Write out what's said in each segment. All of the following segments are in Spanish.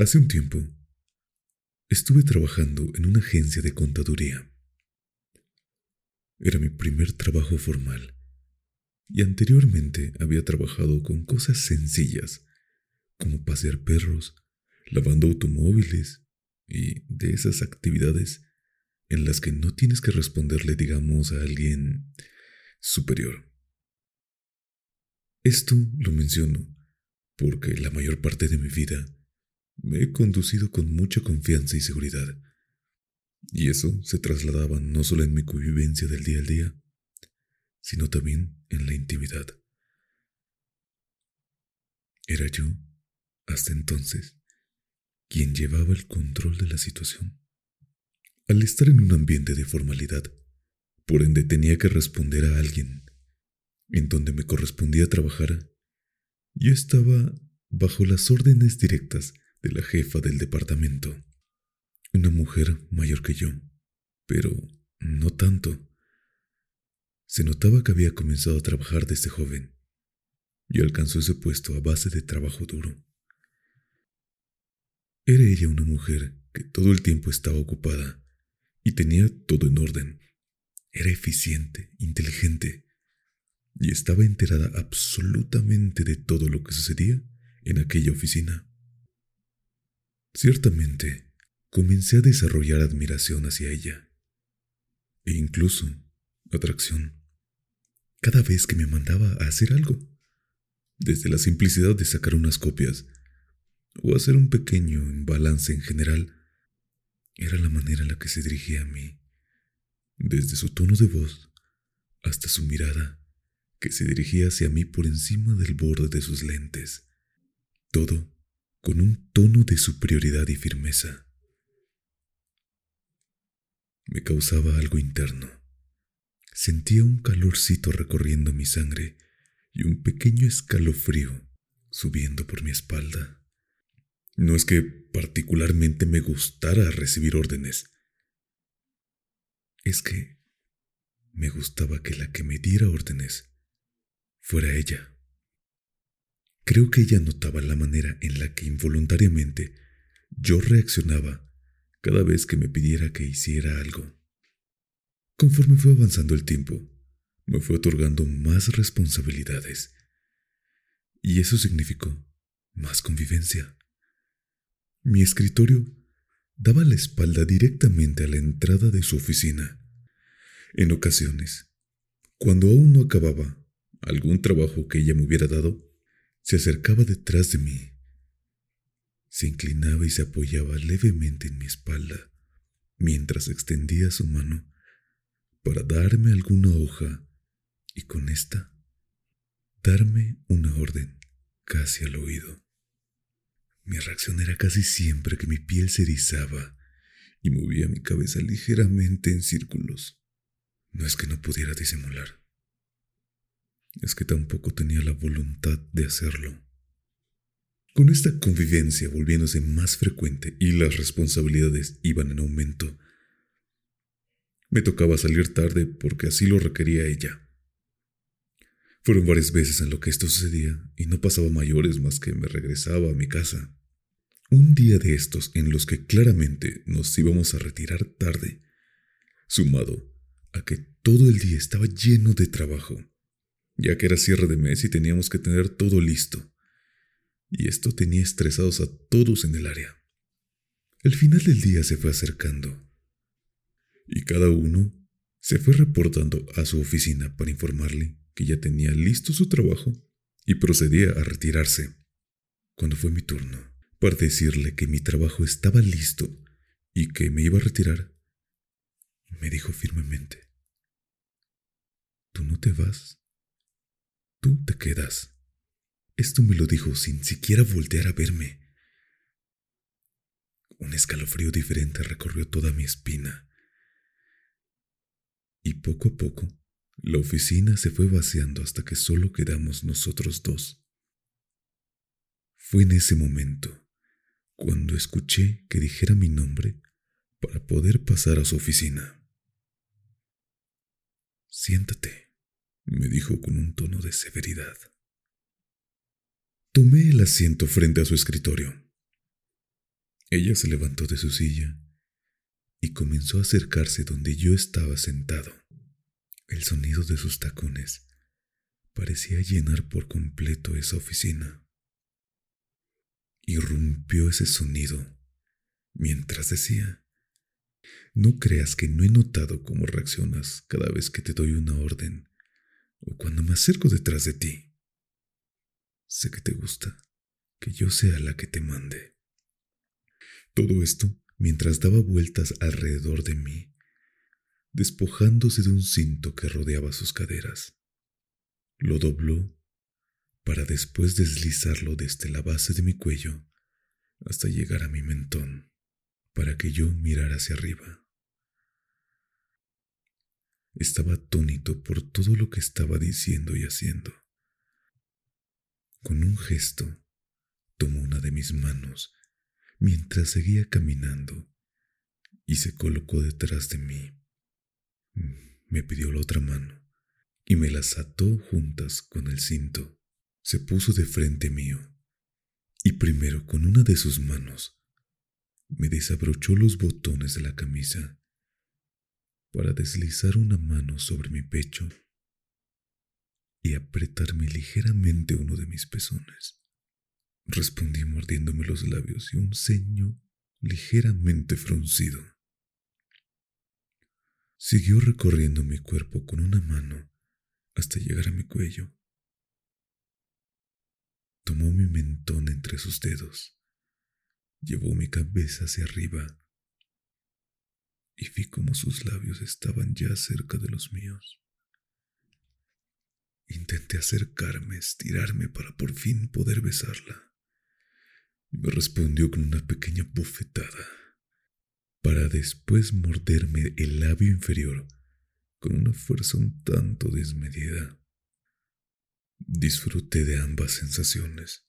Hace un tiempo estuve trabajando en una agencia de contaduría. Era mi primer trabajo formal y anteriormente había trabajado con cosas sencillas como pasear perros, lavando automóviles y de esas actividades en las que no tienes que responderle, digamos, a alguien superior. Esto lo menciono porque la mayor parte de mi vida me he conducido con mucha confianza y seguridad. Y eso se trasladaba no solo en mi convivencia del día al día, sino también en la intimidad. Era yo, hasta entonces, quien llevaba el control de la situación. Al estar en un ambiente de formalidad, por ende tenía que responder a alguien, en donde me correspondía trabajar, yo estaba bajo las órdenes directas de la jefa del departamento, una mujer mayor que yo, pero no tanto. Se notaba que había comenzado a trabajar desde joven y alcanzó ese puesto a base de trabajo duro. Era ella una mujer que todo el tiempo estaba ocupada y tenía todo en orden. Era eficiente, inteligente y estaba enterada absolutamente de todo lo que sucedía en aquella oficina. Ciertamente, comencé a desarrollar admiración hacia ella, e incluso atracción, cada vez que me mandaba a hacer algo, desde la simplicidad de sacar unas copias o hacer un pequeño balance en general, era la manera en la que se dirigía a mí, desde su tono de voz hasta su mirada, que se dirigía hacia mí por encima del borde de sus lentes. Todo con un tono de superioridad y firmeza. Me causaba algo interno. Sentía un calorcito recorriendo mi sangre y un pequeño escalofrío subiendo por mi espalda. No es que particularmente me gustara recibir órdenes. Es que me gustaba que la que me diera órdenes fuera ella. Creo que ella notaba la manera en la que involuntariamente yo reaccionaba cada vez que me pidiera que hiciera algo. Conforme fue avanzando el tiempo, me fue otorgando más responsabilidades. Y eso significó más convivencia. Mi escritorio daba la espalda directamente a la entrada de su oficina. En ocasiones, cuando aún no acababa algún trabajo que ella me hubiera dado, se acercaba detrás de mí. Se inclinaba y se apoyaba levemente en mi espalda, mientras extendía su mano para darme alguna hoja y con esta darme una orden casi al oído. Mi reacción era casi siempre que mi piel se erizaba y movía mi cabeza ligeramente en círculos. No es que no pudiera disimular es que tampoco tenía la voluntad de hacerlo. Con esta convivencia volviéndose más frecuente y las responsabilidades iban en aumento, me tocaba salir tarde porque así lo requería ella. Fueron varias veces en lo que esto sucedía y no pasaba mayores más que me regresaba a mi casa. Un día de estos en los que claramente nos íbamos a retirar tarde, sumado a que todo el día estaba lleno de trabajo, ya que era cierre de mes y teníamos que tener todo listo. Y esto tenía estresados a todos en el área. El final del día se fue acercando y cada uno se fue reportando a su oficina para informarle que ya tenía listo su trabajo y procedía a retirarse. Cuando fue mi turno, para decirle que mi trabajo estaba listo y que me iba a retirar, me dijo firmemente, Tú no te vas, tú te quedas. Esto me lo dijo sin siquiera voltear a verme. Un escalofrío diferente recorrió toda mi espina. Y poco a poco, la oficina se fue vaciando hasta que solo quedamos nosotros dos. Fue en ese momento cuando escuché que dijera mi nombre para poder pasar a su oficina. Siéntate, me dijo con un tono de severidad. Tomé el asiento frente a su escritorio. Ella se levantó de su silla y comenzó a acercarse donde yo estaba sentado. El sonido de sus tacones parecía llenar por completo esa oficina. Irrumpió ese sonido mientras decía, no creas que no he notado cómo reaccionas cada vez que te doy una orden o cuando me acerco detrás de ti. Sé que te gusta que yo sea la que te mande. Todo esto mientras daba vueltas alrededor de mí, despojándose de un cinto que rodeaba sus caderas. Lo dobló para después deslizarlo desde la base de mi cuello hasta llegar a mi mentón, para que yo mirara hacia arriba. Estaba atónito por todo lo que estaba diciendo y haciendo. Con un gesto, tomó una de mis manos mientras seguía caminando y se colocó detrás de mí. Me pidió la otra mano y me las ató juntas con el cinto. Se puso de frente mío y primero con una de sus manos me desabrochó los botones de la camisa para deslizar una mano sobre mi pecho y apretarme ligeramente uno de mis pezones. Respondí mordiéndome los labios y un ceño ligeramente fruncido. Siguió recorriendo mi cuerpo con una mano hasta llegar a mi cuello. Tomó mi mentón entre sus dedos, llevó mi cabeza hacia arriba y vi cómo sus labios estaban ya cerca de los míos. Intenté acercarme, estirarme para por fin poder besarla y me respondió con una pequeña bofetada, para después morderme el labio inferior con una fuerza un tanto desmedida. Disfruté de ambas sensaciones.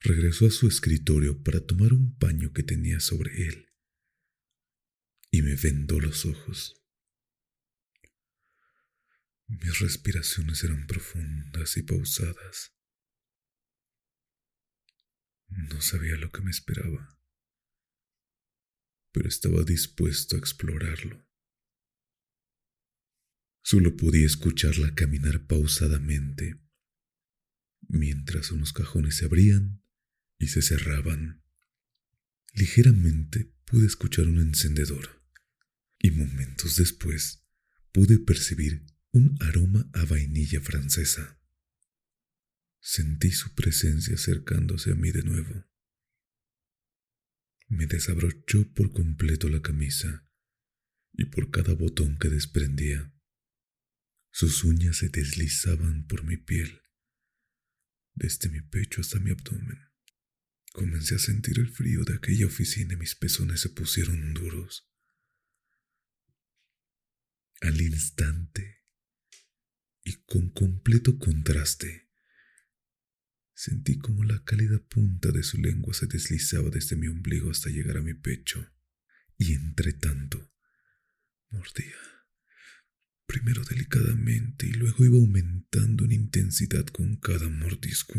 Regresó a su escritorio para tomar un paño que tenía sobre él y me vendó los ojos. Mis respiraciones eran profundas y pausadas. No sabía lo que me esperaba, pero estaba dispuesto a explorarlo. Solo podía escucharla caminar pausadamente, mientras unos cajones se abrían y se cerraban. Ligeramente pude escuchar un encendedor y momentos después pude percibir un aroma a vainilla francesa. Sentí su presencia acercándose a mí de nuevo. Me desabrochó por completo la camisa y por cada botón que desprendía, sus uñas se deslizaban por mi piel, desde mi pecho hasta mi abdomen. Comencé a sentir el frío de aquella oficina y mis pezones se pusieron duros. Al instante, y con completo contraste, Sentí como la cálida punta de su lengua se deslizaba desde mi ombligo hasta llegar a mi pecho, y entre tanto mordía, primero delicadamente y luego iba aumentando en intensidad con cada mordisco.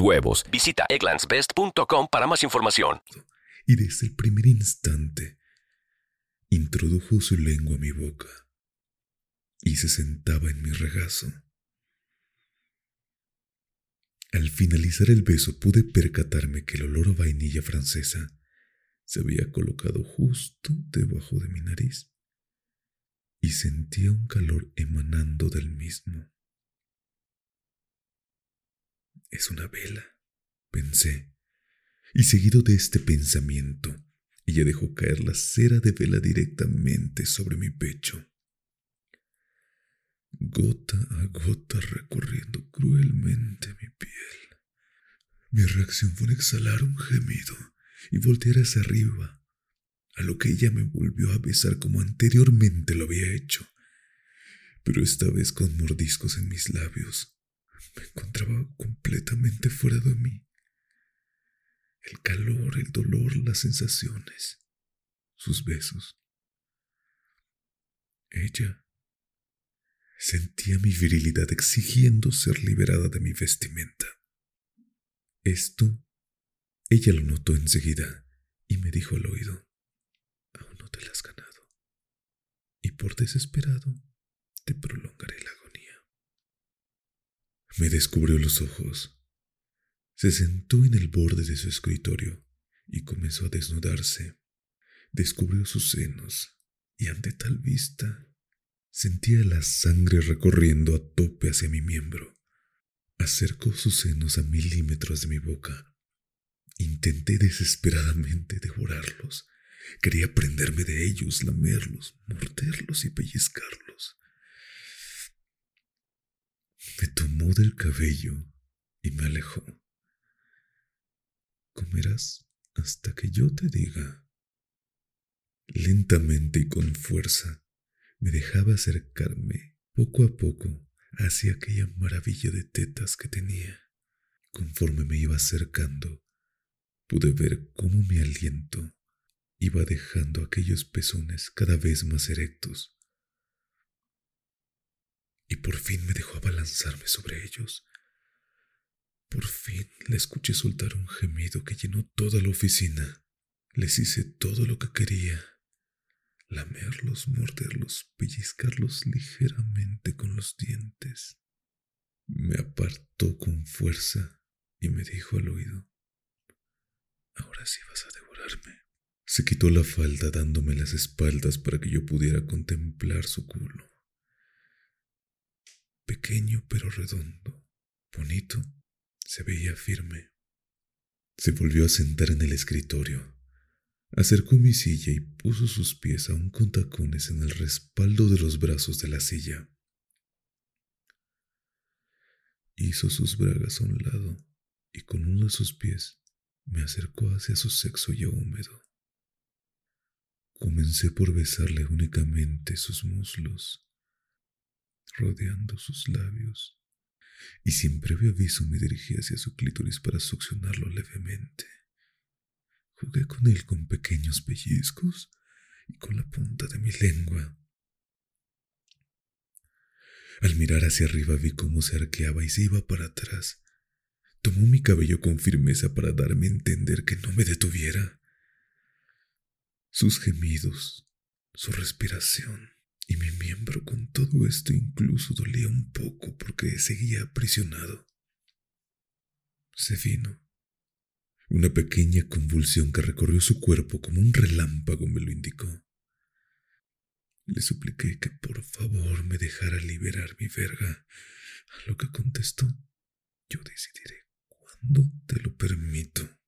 huevos. Visita egglandsbest.com para más información. Y desde el primer instante introdujo su lengua a mi boca y se sentaba en mi regazo. Al finalizar el beso pude percatarme que el olor a vainilla francesa se había colocado justo debajo de mi nariz y sentía un calor emanando del mismo. Es una vela, pensé, y seguido de este pensamiento, ella dejó caer la cera de vela directamente sobre mi pecho, gota a gota recorriendo cruelmente mi piel. Mi reacción fue exhalar un gemido y voltear hacia arriba, a lo que ella me volvió a besar como anteriormente lo había hecho, pero esta vez con mordiscos en mis labios me encontraba completamente fuera de mí. El calor, el dolor, las sensaciones, sus besos. Ella sentía mi virilidad exigiendo ser liberada de mi vestimenta. Esto, ella lo notó enseguida y me dijo al oído, aún no te la has ganado, y por desesperado te prolongaré la me descubrió los ojos. Se sentó en el borde de su escritorio y comenzó a desnudarse. Descubrió sus senos y ante tal vista sentía la sangre recorriendo a tope hacia mi miembro. Acercó sus senos a milímetros de mi boca. Intenté desesperadamente devorarlos. Quería prenderme de ellos, lamerlos, morderlos y pellizcarlos. Me tomó del cabello y me alejó. Comerás hasta que yo te diga. Lentamente y con fuerza me dejaba acercarme poco a poco hacia aquella maravilla de tetas que tenía. Conforme me iba acercando, pude ver cómo mi aliento iba dejando aquellos pezones cada vez más erectos y por fin me dejó abalanzarme sobre ellos. Por fin le escuché soltar un gemido que llenó toda la oficina. Les hice todo lo que quería. Lamerlos, morderlos, pellizcarlos ligeramente con los dientes. Me apartó con fuerza y me dijo al oído, Ahora sí vas a devorarme. Se quitó la falda dándome las espaldas para que yo pudiera contemplar su culo pequeño pero redondo, bonito, se veía firme. Se volvió a sentar en el escritorio, acercó mi silla y puso sus pies aún con tacones en el respaldo de los brazos de la silla. Hizo sus bragas a un lado y con uno de sus pies me acercó hacia su sexo ya húmedo. Comencé por besarle únicamente sus muslos, rodeando sus labios, y sin previo aviso me dirigí hacia su clítoris para succionarlo levemente. Jugué con él con pequeños pellizcos y con la punta de mi lengua. Al mirar hacia arriba vi cómo se arqueaba y se iba para atrás. Tomó mi cabello con firmeza para darme a entender que no me detuviera. Sus gemidos, su respiración, y mi miembro con todo esto incluso dolía un poco porque seguía aprisionado. Se vino. Una pequeña convulsión que recorrió su cuerpo como un relámpago me lo indicó. Le supliqué que por favor me dejara liberar mi verga, a lo que contestó, yo decidiré cuándo te lo permito.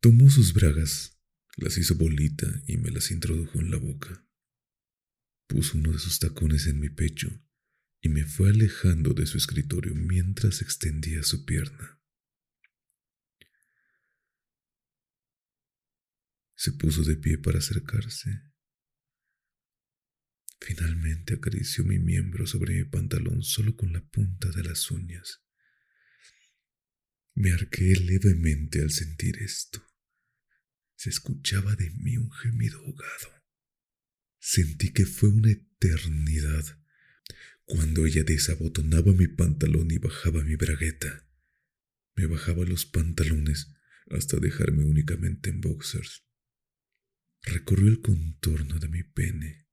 Tomó sus bragas las hizo bolita y me las introdujo en la boca. Puso uno de sus tacones en mi pecho y me fue alejando de su escritorio mientras extendía su pierna. Se puso de pie para acercarse. Finalmente acarició mi miembro sobre mi pantalón solo con la punta de las uñas. Me arqué levemente al sentir esto. Se escuchaba de mí un gemido ahogado. Sentí que fue una eternidad cuando ella desabotonaba mi pantalón y bajaba mi bragueta. Me bajaba los pantalones hasta dejarme únicamente en boxers. Recorrió el contorno de mi pene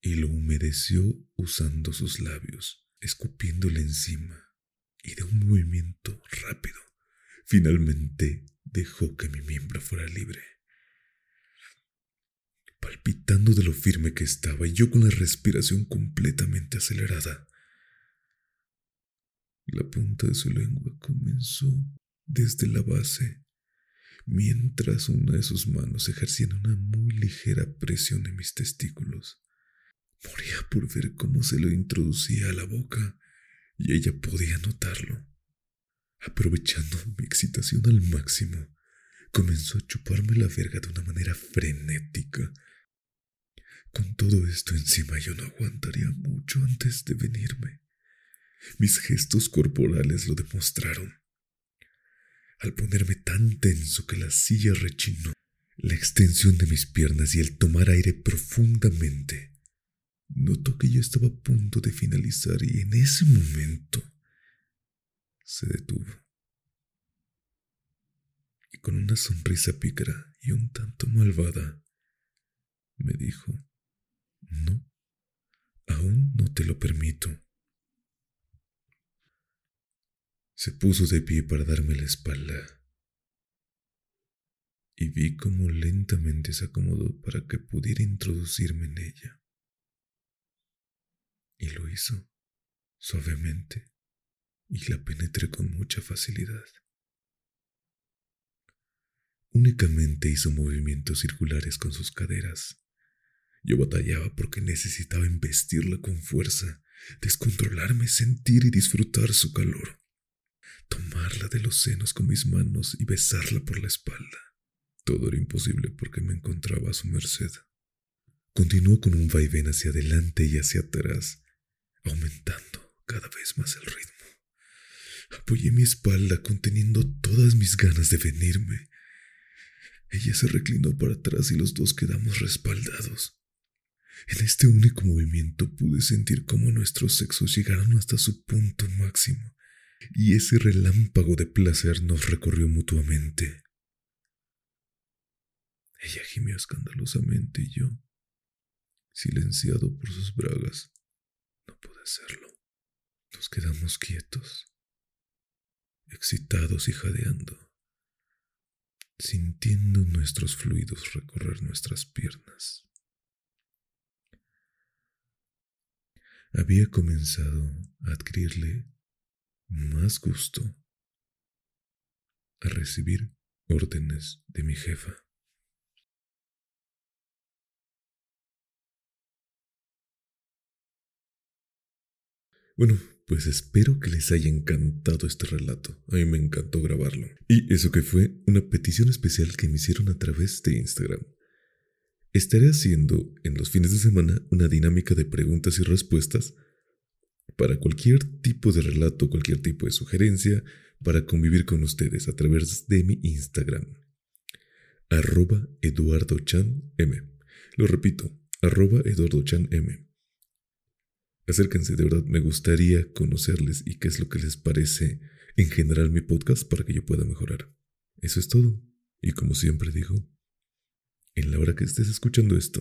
y lo humedeció usando sus labios, escupiéndole encima, y de un movimiento rápido, finalmente dejó que mi miembro fuera libre palpitando de lo firme que estaba y yo con la respiración completamente acelerada. La punta de su lengua comenzó desde la base, mientras una de sus manos ejercía una muy ligera presión en mis testículos. Moría por ver cómo se lo introducía a la boca y ella podía notarlo. Aprovechando mi excitación al máximo, comenzó a chuparme la verga de una manera frenética con todo esto encima yo no aguantaría mucho antes de venirme. Mis gestos corporales lo demostraron. Al ponerme tan tenso que la silla rechinó, la extensión de mis piernas y el tomar aire profundamente, notó que yo estaba a punto de finalizar y en ese momento se detuvo. Y con una sonrisa pícara y un tanto malvada, me dijo, no, aún no te lo permito. Se puso de pie para darme la espalda y vi cómo lentamente se acomodó para que pudiera introducirme en ella. Y lo hizo suavemente y la penetré con mucha facilidad. Únicamente hizo movimientos circulares con sus caderas yo batallaba porque necesitaba embestirla con fuerza, descontrolarme, sentir y disfrutar su calor, tomarla de los senos con mis manos y besarla por la espalda. Todo era imposible porque me encontraba a su merced. Continuó con un vaivén hacia adelante y hacia atrás, aumentando cada vez más el ritmo. Apoyé mi espalda conteniendo todas mis ganas de venirme. Ella se reclinó para atrás y los dos quedamos respaldados. En este único movimiento pude sentir cómo nuestros sexos llegaron hasta su punto máximo, y ese relámpago de placer nos recorrió mutuamente. Ella gimió escandalosamente y yo, silenciado por sus bragas, no pude hacerlo. Nos quedamos quietos, excitados y jadeando, sintiendo nuestros fluidos recorrer nuestras piernas. Había comenzado a adquirirle más gusto a recibir órdenes de mi jefa. Bueno, pues espero que les haya encantado este relato. A mí me encantó grabarlo. Y eso que fue una petición especial que me hicieron a través de Instagram. Estaré haciendo en los fines de semana una dinámica de preguntas y respuestas para cualquier tipo de relato, cualquier tipo de sugerencia, para convivir con ustedes a través de mi Instagram. Arroba Eduardo Chan M. Lo repito, arroba Eduardo Chan M. Acérquense, de verdad, me gustaría conocerles y qué es lo que les parece en general mi podcast para que yo pueda mejorar. Eso es todo. Y como siempre digo, en la hora que estés escuchando esto.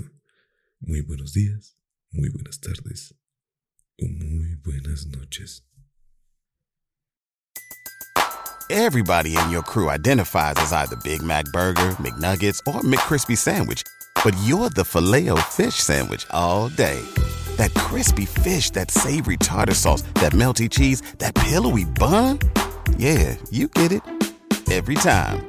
Muy buenos días, muy buenas tardes o muy buenas noches. Everybody in your crew identifies as either Big Mac burger, McNuggets, or McCrispy sandwich, but you're the Filet-O-Fish sandwich all day. That crispy fish, that savory tartar sauce, that melty cheese, that pillowy bun? Yeah, you get it every time.